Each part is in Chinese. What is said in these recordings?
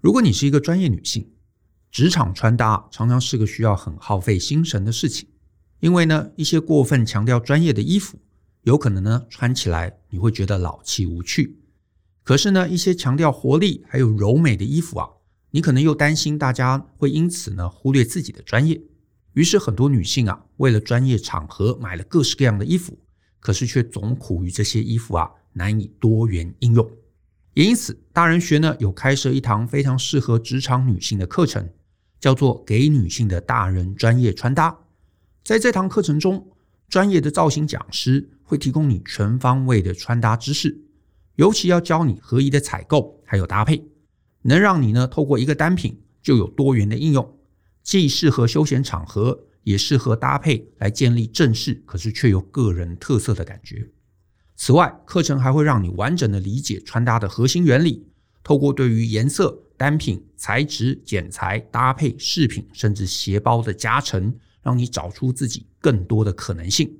如果你是一个专业女性，职场穿搭常常是个需要很耗费心神的事情，因为呢，一些过分强调专业的衣服，有可能呢穿起来你会觉得老气无趣。可是呢，一些强调活力还有柔美的衣服啊，你可能又担心大家会因此呢忽略自己的专业。于是很多女性啊，为了专业场合买了各式各样的衣服，可是却总苦于这些衣服啊难以多元应用。也因此，大人学呢有开设一堂非常适合职场女性的课程，叫做《给女性的大人专业穿搭》。在这堂课程中，专业的造型讲师会提供你全方位的穿搭知识，尤其要教你合宜的采购还有搭配，能让你呢透过一个单品就有多元的应用。既适合休闲场合，也适合搭配来建立正式，可是却有个人特色的感觉。此外，课程还会让你完整的理解穿搭的核心原理，透过对于颜色、单品、材质、剪裁、搭配、饰品，甚至鞋包的加成，让你找出自己更多的可能性。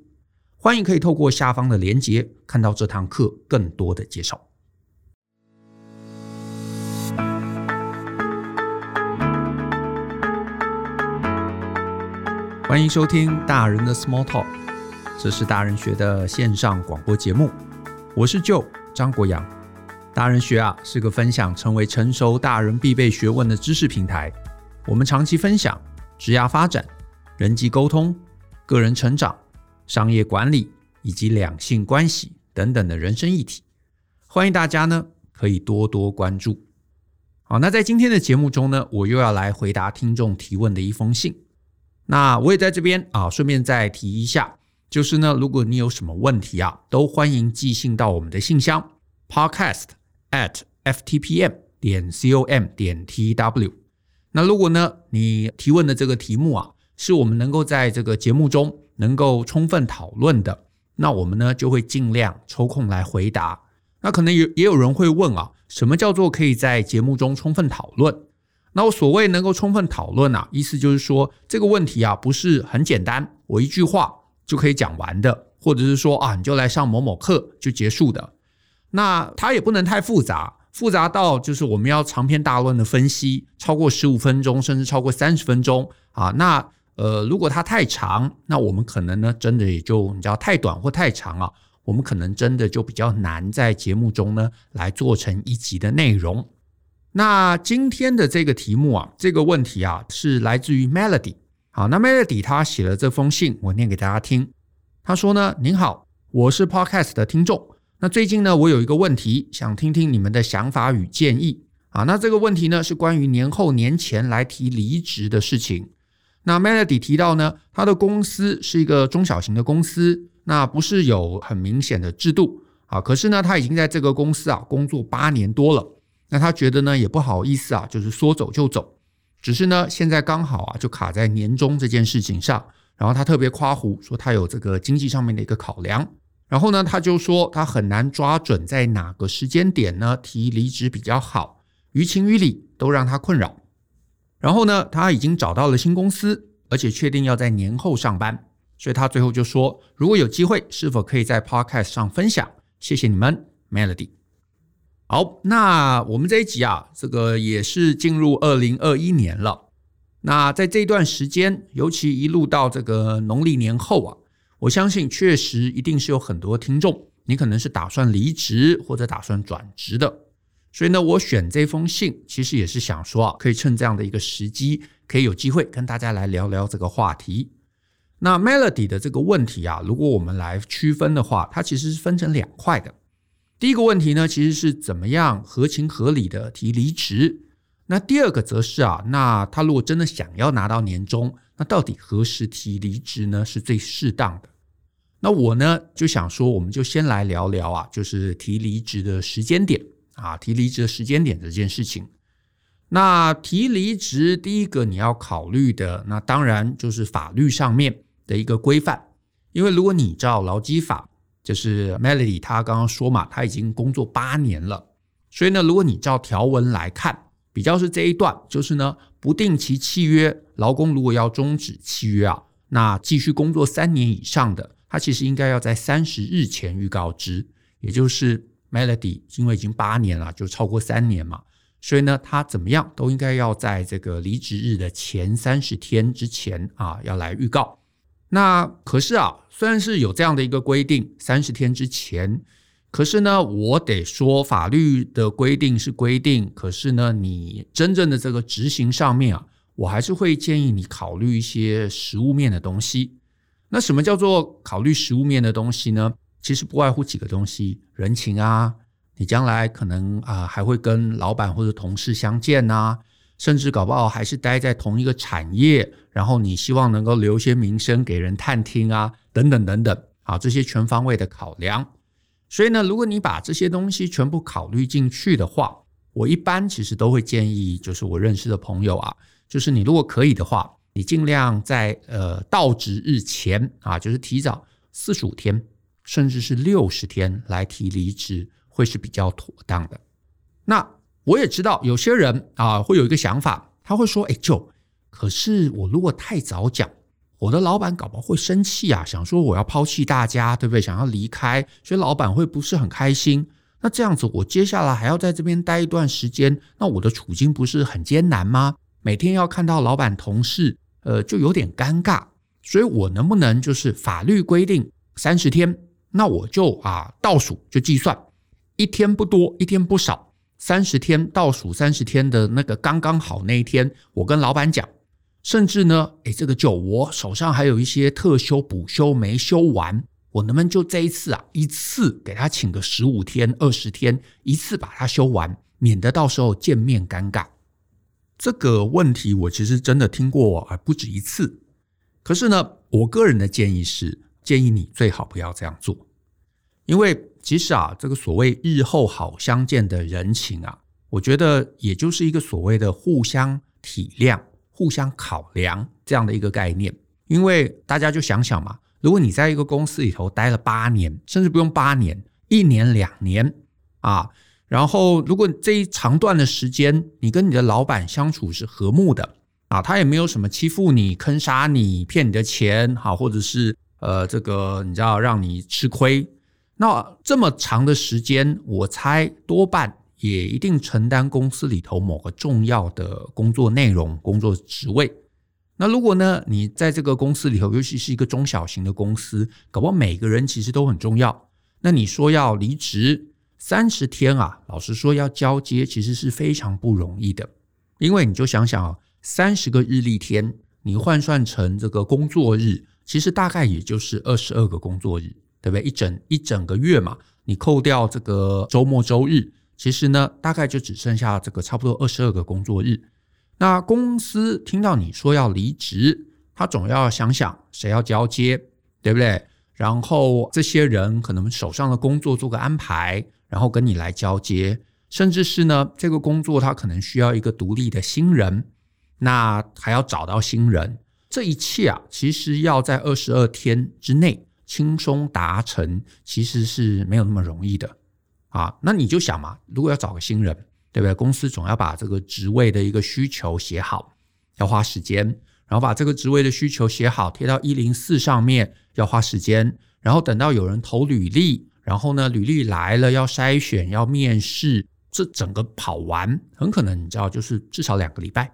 欢迎可以透过下方的链接，看到这堂课更多的介绍。欢迎收听大人的 Small Talk，这是大人学的线上广播节目。我是舅张国阳。大人学啊是个分享成为成熟大人必备学问的知识平台。我们长期分享职业发展、人际沟通、个人成长、商业管理以及两性关系等等的人生议题。欢迎大家呢可以多多关注。好，那在今天的节目中呢，我又要来回答听众提问的一封信。那我也在这边啊，顺便再提一下，就是呢，如果你有什么问题啊，都欢迎寄信到我们的信箱 podcast at ftpm 点 com 点 tw。那如果呢，你提问的这个题目啊，是我们能够在这个节目中能够充分讨论的，那我们呢就会尽量抽空来回答。那可能也也有人会问啊，什么叫做可以在节目中充分讨论？那我所谓能够充分讨论啊，意思就是说这个问题啊不是很简单，我一句话就可以讲完的，或者是说啊你就来上某某课就结束的。那它也不能太复杂，复杂到就是我们要长篇大论的分析，超过十五分钟甚至超过三十分钟啊。那呃如果它太长，那我们可能呢真的也就你知道太短或太长啊，我们可能真的就比较难在节目中呢来做成一集的内容。那今天的这个题目啊，这个问题啊，是来自于 Melody。好，那 Melody 他写了这封信，我念给大家听。他说呢：“您好，我是 Podcast 的听众。那最近呢，我有一个问题，想听听你们的想法与建议。啊，那这个问题呢，是关于年后年前来提离职的事情。那 Melody 提到呢，他的公司是一个中小型的公司，那不是有很明显的制度啊。可是呢，他已经在这个公司啊工作八年多了。”那他觉得呢，也不好意思啊，就是说走就走，只是呢，现在刚好啊，就卡在年终这件事情上。然后他特别夸胡说，他有这个经济上面的一个考量。然后呢，他就说他很难抓准在哪个时间点呢提离职比较好，于情于理都让他困扰。然后呢，他已经找到了新公司，而且确定要在年后上班，所以他最后就说，如果有机会，是否可以在 Podcast 上分享？谢谢你们，Melody。好，那我们这一集啊，这个也是进入二零二一年了。那在这段时间，尤其一路到这个农历年后啊，我相信确实一定是有很多听众，你可能是打算离职或者打算转职的。所以呢，我选这封信，其实也是想说啊，可以趁这样的一个时机，可以有机会跟大家来聊聊这个话题。那 Melody 的这个问题啊，如果我们来区分的话，它其实是分成两块的。第一个问题呢，其实是怎么样合情合理的提离职。那第二个则是啊，那他如果真的想要拿到年终，那到底何时提离职呢？是最适当的。那我呢就想说，我们就先来聊聊啊，就是提离职的时间点啊，提离职的时间点这件事情。那提离职，第一个你要考虑的，那当然就是法律上面的一个规范，因为如果你照劳基法。就是 Melody，他刚刚说嘛，他已经工作八年了，所以呢，如果你照条文来看，比较是这一段，就是呢，不定期契约，劳工如果要终止契约啊，那继续工作三年以上的，他其实应该要在三十日前预告知，也就是 Melody，因为已经八年了，就超过三年嘛，所以呢，他怎么样都应该要在这个离职日的前三十天之前啊，要来预告。那可是啊，虽然是有这样的一个规定，三十天之前，可是呢，我得说，法律的规定是规定，可是呢，你真正的这个执行上面啊，我还是会建议你考虑一些实物面的东西。那什么叫做考虑实物面的东西呢？其实不外乎几个东西：人情啊。你将来可能啊还会跟老板或者同事相见呐，甚至搞不好还是待在同一个产业，然后你希望能够留些名声给人探听啊，等等等等，啊，这些全方位的考量。所以呢，如果你把这些东西全部考虑进去的话，我一般其实都会建议，就是我认识的朋友啊，就是你如果可以的话，你尽量在呃到职日前啊，就是提早四十五天，甚至是六十天来提离职。会是比较妥当的。那我也知道有些人啊会有一个想法，他会说：“哎，就可是我如果太早讲，我的老板搞不好会生气啊，想说我要抛弃大家，对不对？想要离开，所以老板会不是很开心。那这样子，我接下来还要在这边待一段时间，那我的处境不是很艰难吗？每天要看到老板同事，呃，就有点尴尬。所以我能不能就是法律规定三十天，那我就啊倒数就计算。”一天不多，一天不少，三十天倒数三十天的那个刚刚好那一天，我跟老板讲，甚至呢，诶，这个酒我手上还有一些特休补休没休完，我能不能就这一次啊，一次给他请个十五天、二十天，一次把它休完，免得到时候见面尴尬。这个问题我其实真的听过啊，不止一次。可是呢，我个人的建议是，建议你最好不要这样做，因为。其实啊，这个所谓日后好相见的人情啊，我觉得也就是一个所谓的互相体谅、互相考量这样的一个概念。因为大家就想想嘛，如果你在一个公司里头待了八年，甚至不用八年，一年两年啊，然后如果这一长段的时间，你跟你的老板相处是和睦的啊，他也没有什么欺负你、坑杀你、骗你的钱，好，或者是呃这个你知道让你吃亏。那这么长的时间，我猜多半也一定承担公司里头某个重要的工作内容、工作职位。那如果呢，你在这个公司里头，尤其是一个中小型的公司，搞不好每个人其实都很重要。那你说要离职三十天啊，老实说要交接，其实是非常不容易的。因为你就想想啊，三十个日历天，你换算成这个工作日，其实大概也就是二十二个工作日。对不对？一整一整个月嘛，你扣掉这个周末周日，其实呢，大概就只剩下这个差不多二十二个工作日。那公司听到你说要离职，他总要想想谁要交接，对不对？然后这些人可能手上的工作做个安排，然后跟你来交接，甚至是呢，这个工作他可能需要一个独立的新人，那还要找到新人，这一切啊，其实要在二十二天之内。轻松达成其实是没有那么容易的啊！那你就想嘛，如果要找个新人，对不对？公司总要把这个职位的一个需求写好，要花时间；然后把这个职位的需求写好，贴到一零四上面，要花时间；然后等到有人投履历，然后呢，履历来了要筛选、要面试，这整个跑完，很可能你知道，就是至少两个礼拜。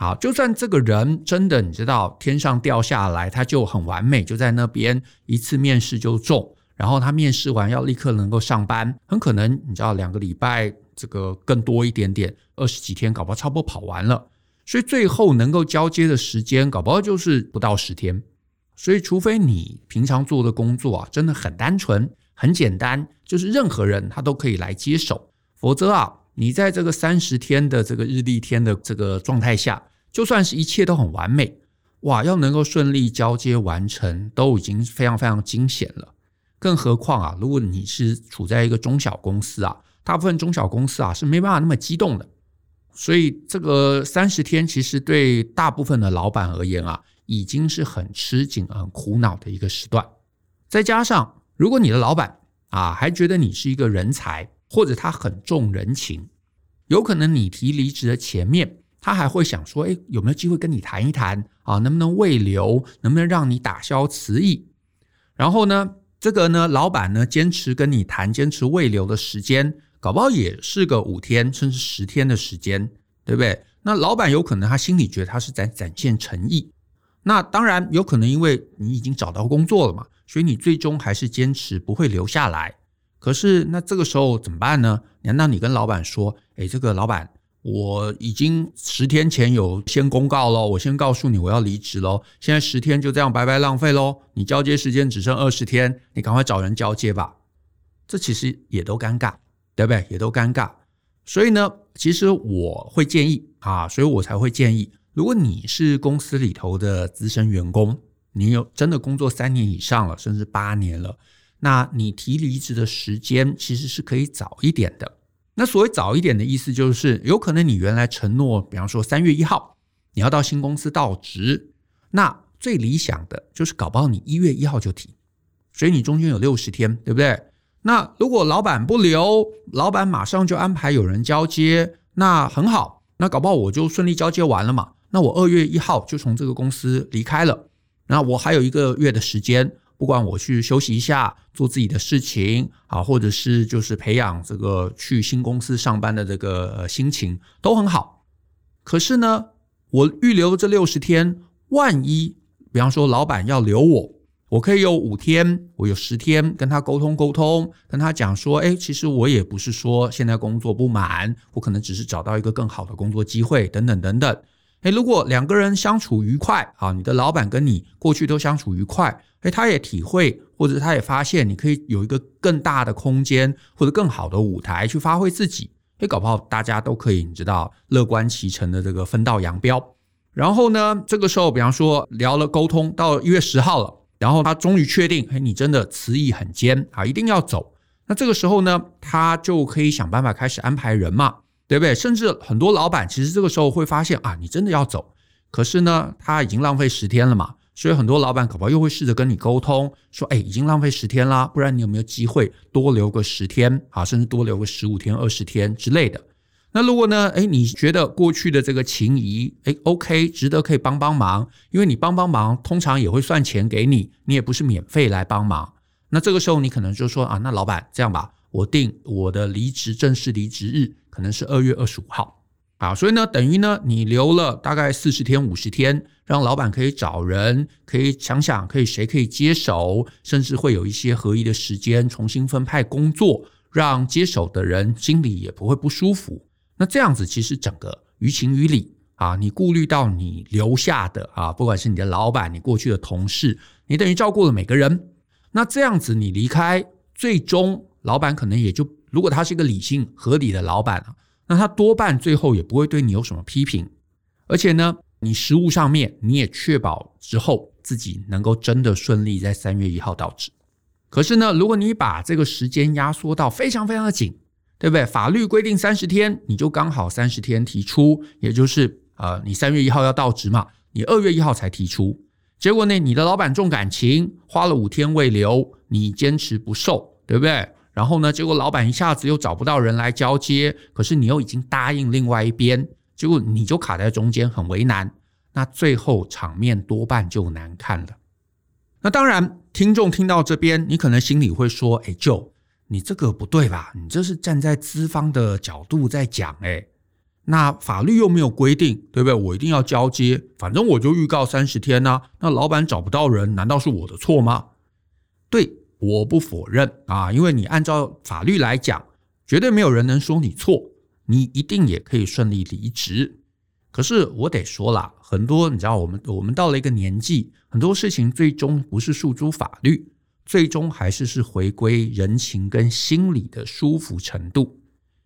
好，就算这个人真的你知道天上掉下来，他就很完美，就在那边一次面试就中，然后他面试完要立刻能够上班，很可能你知道两个礼拜这个更多一点点，二十几天搞不好差不多跑完了，所以最后能够交接的时间搞不好就是不到十天，所以除非你平常做的工作啊真的很单纯很简单，就是任何人他都可以来接手，否则啊你在这个三十天的这个日历天的这个状态下。就算是一切都很完美，哇，要能够顺利交接完成，都已经非常非常惊险了。更何况啊，如果你是处在一个中小公司啊，大部分中小公司啊是没办法那么激动的。所以这个三十天，其实对大部分的老板而言啊，已经是很吃紧、很苦恼的一个时段。再加上，如果你的老板啊还觉得你是一个人才，或者他很重人情，有可能你提离职的前面。他还会想说：“哎，有没有机会跟你谈一谈啊？能不能未留？能不能让你打消辞意？然后呢，这个呢，老板呢，坚持跟你谈，坚持未留的时间，搞不好也是个五天甚至十天的时间，对不对？那老板有可能他心里觉得他是在展现诚意。那当然有可能，因为你已经找到工作了嘛，所以你最终还是坚持不会留下来。可是那这个时候怎么办呢？难道你跟老板说：“哎，这个老板，我已经十天前有先公告了，我先告诉你我要离职喽。现在十天就这样白白浪费喽。你交接时间只剩二十天，你赶快找人交接吧。”这其实也都尴尬，对不对？也都尴尬。所以呢，其实我会建议啊，所以我才会建议。如果你是公司里头的资深员工，你有真的工作三年以上了，甚至八年了，那你提离职的时间其实是可以早一点的。那所谓早一点的意思，就是有可能你原来承诺，比方说三月一号你要到新公司到职，那最理想的就是搞不好你一月一号就提，所以你中间有六十天，对不对？那如果老板不留，老板马上就安排有人交接，那很好，那搞不好我就顺利交接完了嘛。那我二月一号就从这个公司离开了，那我还有一个月的时间，不管我去休息一下，做自己的事情啊，或者是就是培养这个去新公司上班的这个心情都很好。可是呢，我预留这六十天，万一比方说老板要留我，我可以有五天，我有十天跟他沟通沟通，跟他讲说，哎，其实我也不是说现在工作不满，我可能只是找到一个更好的工作机会，等等等等。诶，如果两个人相处愉快，啊，你的老板跟你过去都相处愉快，诶，他也体会或者他也发现你可以有一个更大的空间或者更好的舞台去发挥自己，诶，搞不好大家都可以，你知道，乐观其成的这个分道扬镳。然后呢，这个时候，比方说聊了沟通到一月十号了，然后他终于确定，诶，你真的辞意很坚啊，一定要走。那这个时候呢，他就可以想办法开始安排人嘛。对不对？甚至很多老板其实这个时候会发现啊，你真的要走，可是呢，他已经浪费十天了嘛，所以很多老板可能又会试着跟你沟通，说，哎，已经浪费十天啦，不然你有没有机会多留个十天啊，甚至多留个十五天、二十天之类的？那如果呢，哎，你觉得过去的这个情谊，哎，OK，值得可以帮帮忙，因为你帮帮忙，通常也会算钱给你，你也不是免费来帮忙。那这个时候你可能就说啊，那老板这样吧。我定我的离职正式离职日可能是二月二十五号，啊，所以呢，等于呢，你留了大概四十天、五十天，让老板可以找人，可以想想可以谁可以接手，甚至会有一些合宜的时间重新分派工作，让接手的人心里也不会不舒服。那这样子其实整个于情于理啊，你顾虑到你留下的啊，不管是你的老板、你过去的同事，你等于照顾了每个人。那这样子你离开，最终。老板可能也就，如果他是一个理性合理的老板啊，那他多半最后也不会对你有什么批评，而且呢，你实务上面你也确保之后自己能够真的顺利在三月一号到职。可是呢，如果你把这个时间压缩到非常非常的紧，对不对？法律规定三十天，你就刚好三十天提出，也就是呃，你三月一号要到职嘛，你二月一号才提出，结果呢，你的老板重感情，花了五天未留，你坚持不受，对不对？然后呢，结果老板一下子又找不到人来交接，可是你又已经答应另外一边，结果你就卡在中间，很为难。那最后场面多半就难看了。那当然，听众听到这边，你可能心里会说：“哎就你这个不对吧？你这是站在资方的角度在讲，哎，那法律又没有规定，对不对？我一定要交接，反正我就预告三十天呐。那老板找不到人，难道是我的错吗？”对。我不否认啊，因为你按照法律来讲，绝对没有人能说你错，你一定也可以顺利离职。可是我得说了，很多你知道，我们我们到了一个年纪，很多事情最终不是诉诸法律，最终还是是回归人情跟心理的舒服程度。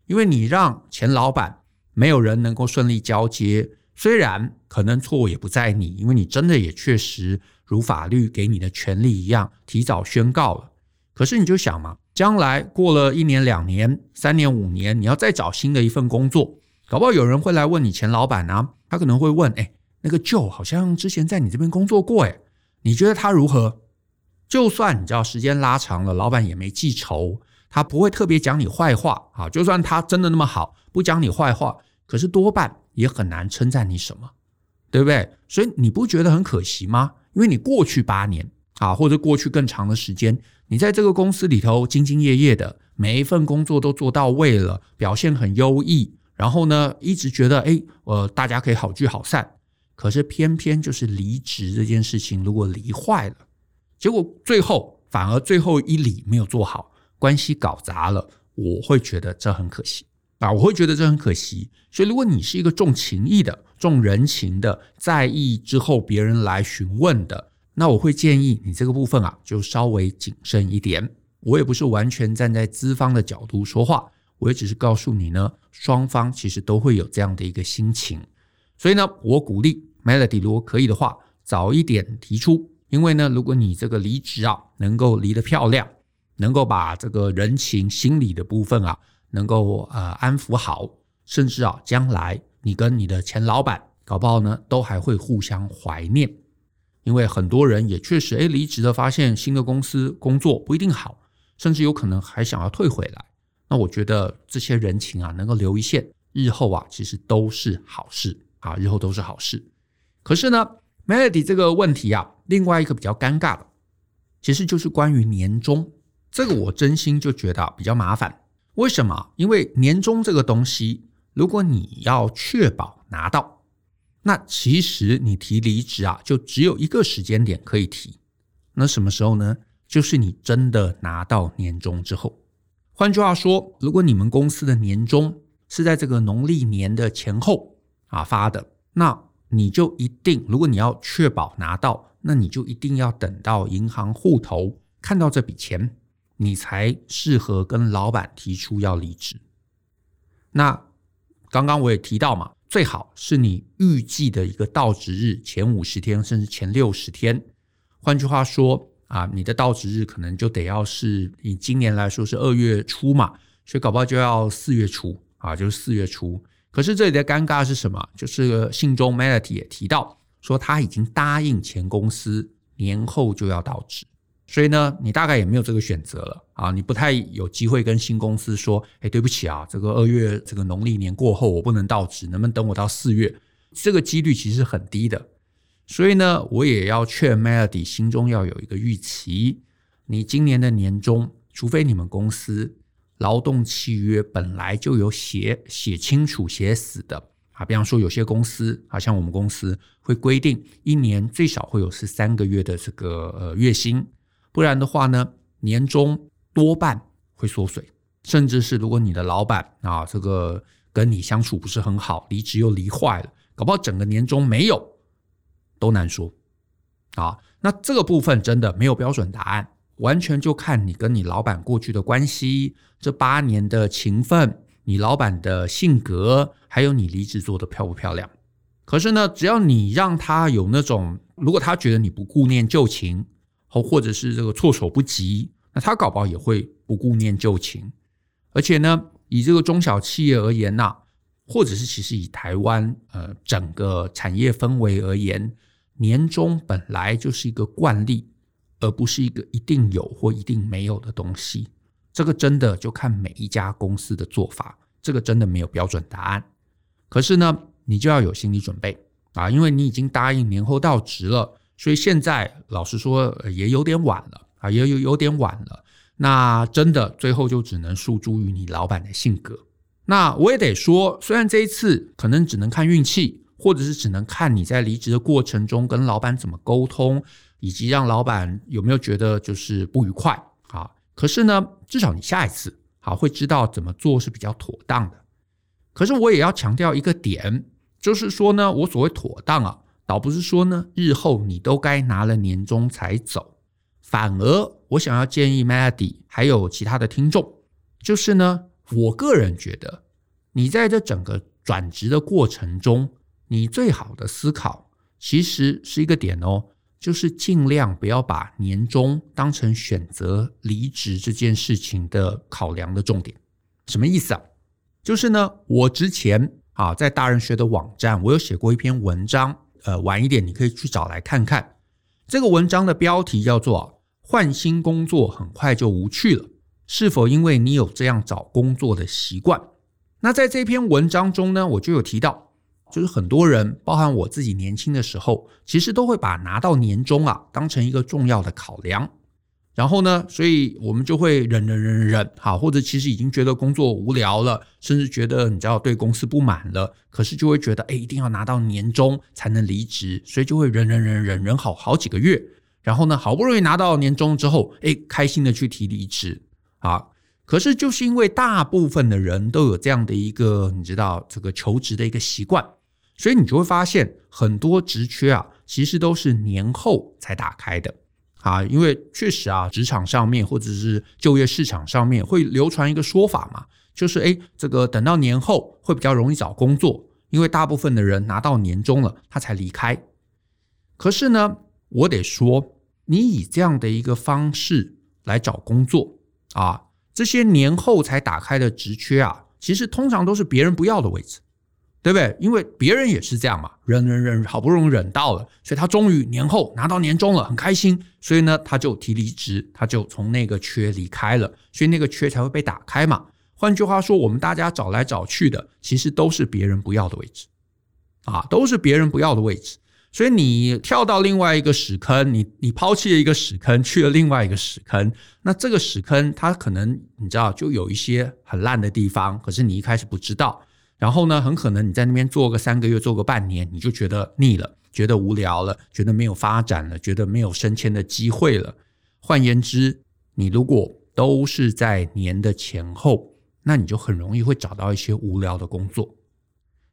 因为你让前老板没有人能够顺利交接，虽然可能错误也不在你，因为你真的也确实。如法律给你的权利一样，提早宣告了。可是你就想嘛，将来过了一年、两年、三年、五年，你要再找新的一份工作，搞不好有人会来问你前老板啊，他可能会问：哎，那个旧好像之前在你这边工作过，哎，你觉得他如何？就算你知道时间拉长了，老板也没记仇，他不会特别讲你坏话啊。就算他真的那么好，不讲你坏话，可是多半也很难称赞你什么，对不对？所以你不觉得很可惜吗？因为你过去八年啊，或者过去更长的时间，你在这个公司里头兢兢业业的，每一份工作都做到位了，表现很优异，然后呢，一直觉得哎，呃，大家可以好聚好散。可是偏偏就是离职这件事情，如果离坏了，结果最后反而最后一里没有做好，关系搞砸了，我会觉得这很可惜啊！我会觉得这很可惜。所以，如果你是一个重情义的、重人情的，在意之后别人来询问的，那我会建议你这个部分啊，就稍微谨慎一点。我也不是完全站在资方的角度说话，我也只是告诉你呢，双方其实都会有这样的一个心情。所以呢，我鼓励 Melody，如果可以的话，早一点提出。因为呢，如果你这个离职啊，能够离得漂亮，能够把这个人情、心理的部分啊，能够呃安抚好，甚至啊，将来你跟你的前老板搞不好呢，都还会互相怀念。因为很多人也确实哎离职了，发现新的公司工作不一定好，甚至有可能还想要退回来。那我觉得这些人情啊，能够留一线，日后啊，其实都是好事。啊，日后都是好事。可是呢，Melody 这个问题啊，另外一个比较尴尬的，其实就是关于年终。这个我真心就觉得比较麻烦。为什么？因为年终这个东西，如果你要确保拿到，那其实你提离职啊，就只有一个时间点可以提。那什么时候呢？就是你真的拿到年终之后。换句话说，如果你们公司的年终是在这个农历年的前后。啊发的，那你就一定，如果你要确保拿到，那你就一定要等到银行户头看到这笔钱，你才适合跟老板提出要离职。那刚刚我也提到嘛，最好是你预计的一个到职日前五十天，甚至前六十天。换句话说啊，你的到职日可能就得要是以今年来说是二月初嘛，所以搞不好就要四月初啊，就是四月初。可是这里的尴尬是什么？就是信中 Melody 也提到说，他已经答应前公司年后就要到职，所以呢，你大概也没有这个选择了啊，你不太有机会跟新公司说，哎，对不起啊，这个二月这个农历年过后我不能到职，能不能等我到四月？这个几率其实很低的，所以呢，我也要劝 Melody 心中要有一个预期，你今年的年终，除非你们公司。劳动契约本来就有写写清楚写死的啊，比方说有些公司啊，像我们公司会规定一年最少会有十三个月的这个呃月薪，不然的话呢，年终多半会缩水，甚至是如果你的老板啊这个跟你相处不是很好，离职又离坏了，搞不好整个年终没有都难说啊。那这个部分真的没有标准答案。完全就看你跟你老板过去的关系，这八年的情分，你老板的性格，还有你离职做的漂不漂亮。可是呢，只要你让他有那种，如果他觉得你不顾念旧情，或或者是这个措手不及，那他搞不好也会不顾念旧情。而且呢，以这个中小企业而言呐、或者是其实以台湾呃整个产业氛围而言，年终本来就是一个惯例。而不是一个一定有或一定没有的东西，这个真的就看每一家公司的做法，这个真的没有标准答案。可是呢，你就要有心理准备啊，因为你已经答应年后到职了，所以现在老实说也有点晚了啊，也有有点晚了。那真的最后就只能诉诸于你老板的性格。那我也得说，虽然这一次可能只能看运气，或者是只能看你在离职的过程中跟老板怎么沟通。以及让老板有没有觉得就是不愉快啊？可是呢，至少你下一次好会知道怎么做是比较妥当的。可是我也要强调一个点，就是说呢，我所谓妥当啊，倒不是说呢日后你都该拿了年终才走，反而我想要建议 Melody 还有其他的听众，就是呢，我个人觉得你在这整个转职的过程中，你最好的思考其实是一个点哦。就是尽量不要把年终当成选择离职这件事情的考量的重点。什么意思啊？就是呢，我之前啊在大人学的网站，我有写过一篇文章，呃，晚一点你可以去找来看看。这个文章的标题叫做“换新工作很快就无趣了”，是否因为你有这样找工作的习惯？那在这篇文章中呢，我就有提到，就是很多人，包含我自己年轻的时候，其实都会把拿到年终啊当成一个重要的考量。然后呢，所以我们就会忍忍忍忍忍，好，或者其实已经觉得工作无聊了，甚至觉得你知道对公司不满了，可是就会觉得哎，一定要拿到年终才能离职，所以就会忍忍忍忍忍好好几个月。然后呢，好不容易拿到年终之后，哎，开心的去提离职啊。可是就是因为大部分的人都有这样的一个你知道这个求职的一个习惯，所以你就会发现很多职缺啊，其实都是年后才打开的。啊，因为确实啊，职场上面或者是就业市场上面会流传一个说法嘛，就是诶，这个等到年后会比较容易找工作，因为大部分的人拿到年终了，他才离开。可是呢，我得说，你以这样的一个方式来找工作啊，这些年后才打开的职缺啊，其实通常都是别人不要的位置。对不对？因为别人也是这样嘛，忍忍忍，好不容易忍到了，所以他终于年后拿到年终了，很开心，所以呢，他就提离职，他就从那个缺离开了，所以那个缺才会被打开嘛。换句话说，我们大家找来找去的，其实都是别人不要的位置，啊，都是别人不要的位置。所以你跳到另外一个屎坑，你你抛弃了一个屎坑，去了另外一个屎坑，那这个屎坑它可能你知道就有一些很烂的地方，可是你一开始不知道。然后呢，很可能你在那边做个三个月，做个半年，你就觉得腻了，觉得无聊了，觉得没有发展了，觉得没有升迁的机会了。换言之，你如果都是在年的前后，那你就很容易会找到一些无聊的工作。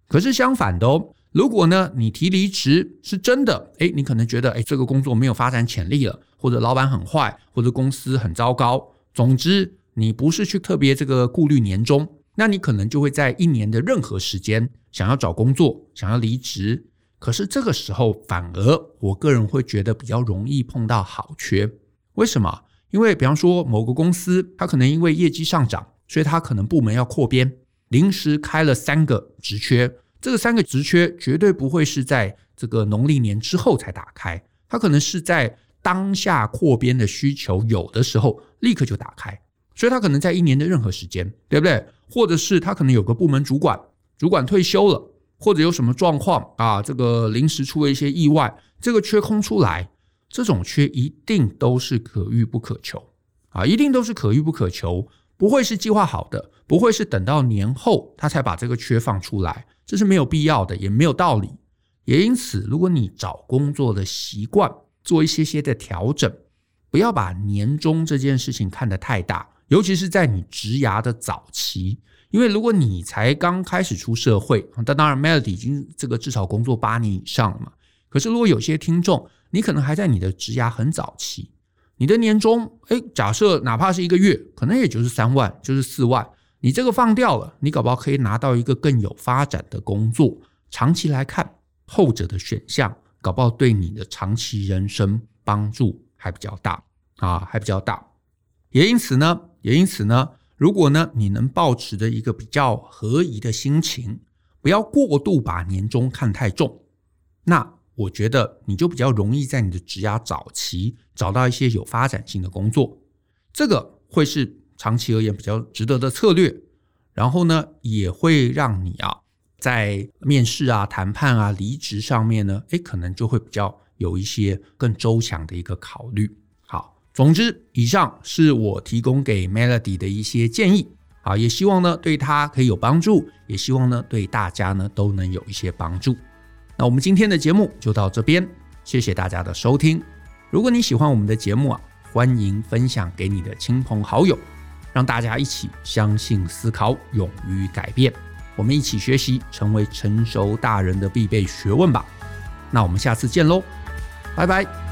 可是相反的哦，如果呢，你提离职是真的，诶，你可能觉得，诶，这个工作没有发展潜力了，或者老板很坏，或者公司很糟糕。总之，你不是去特别这个顾虑年终。那你可能就会在一年的任何时间想要找工作，想要离职，可是这个时候反而我个人会觉得比较容易碰到好缺。为什么？因为比方说某个公司，它可能因为业绩上涨，所以它可能部门要扩编，临时开了三个职缺。这个三个职缺绝对不会是在这个农历年之后才打开，它可能是在当下扩编的需求有的时候立刻就打开。所以它可能在一年的任何时间，对不对？或者是他可能有个部门主管，主管退休了，或者有什么状况啊，这个临时出了一些意外，这个缺空出来，这种缺一定都是可遇不可求啊，一定都是可遇不可求，不会是计划好的，不会是等到年后他才把这个缺放出来，这是没有必要的，也没有道理。也因此，如果你找工作的习惯做一些些的调整，不要把年终这件事情看得太大。尤其是在你职涯的早期，因为如果你才刚开始出社会，但当然 Melody 已经这个至少工作八年以上了嘛。可是如果有些听众，你可能还在你的职涯很早期，你的年终，哎，假设哪怕是一个月，可能也就是三万，就是四万，你这个放掉了，你搞不好可以拿到一个更有发展的工作。长期来看，后者的选项搞不好对你的长期人生帮助还比较大啊，还比较大。也因此呢。也因此呢，如果呢你能抱持着一个比较合宜的心情，不要过度把年终看太重，那我觉得你就比较容易在你的职涯早期找到一些有发展性的工作，这个会是长期而言比较值得的策略。然后呢，也会让你啊在面试啊、谈判啊、离职上面呢，诶，可能就会比较有一些更周详的一个考虑。总之，以上是我提供给 Melody 的一些建议啊，也希望呢对他可以有帮助，也希望呢对大家呢都能有一些帮助。那我们今天的节目就到这边，谢谢大家的收听。如果你喜欢我们的节目啊，欢迎分享给你的亲朋好友，让大家一起相信、思考、勇于改变。我们一起学习，成为成熟大人的必备学问吧。那我们下次见喽，拜拜。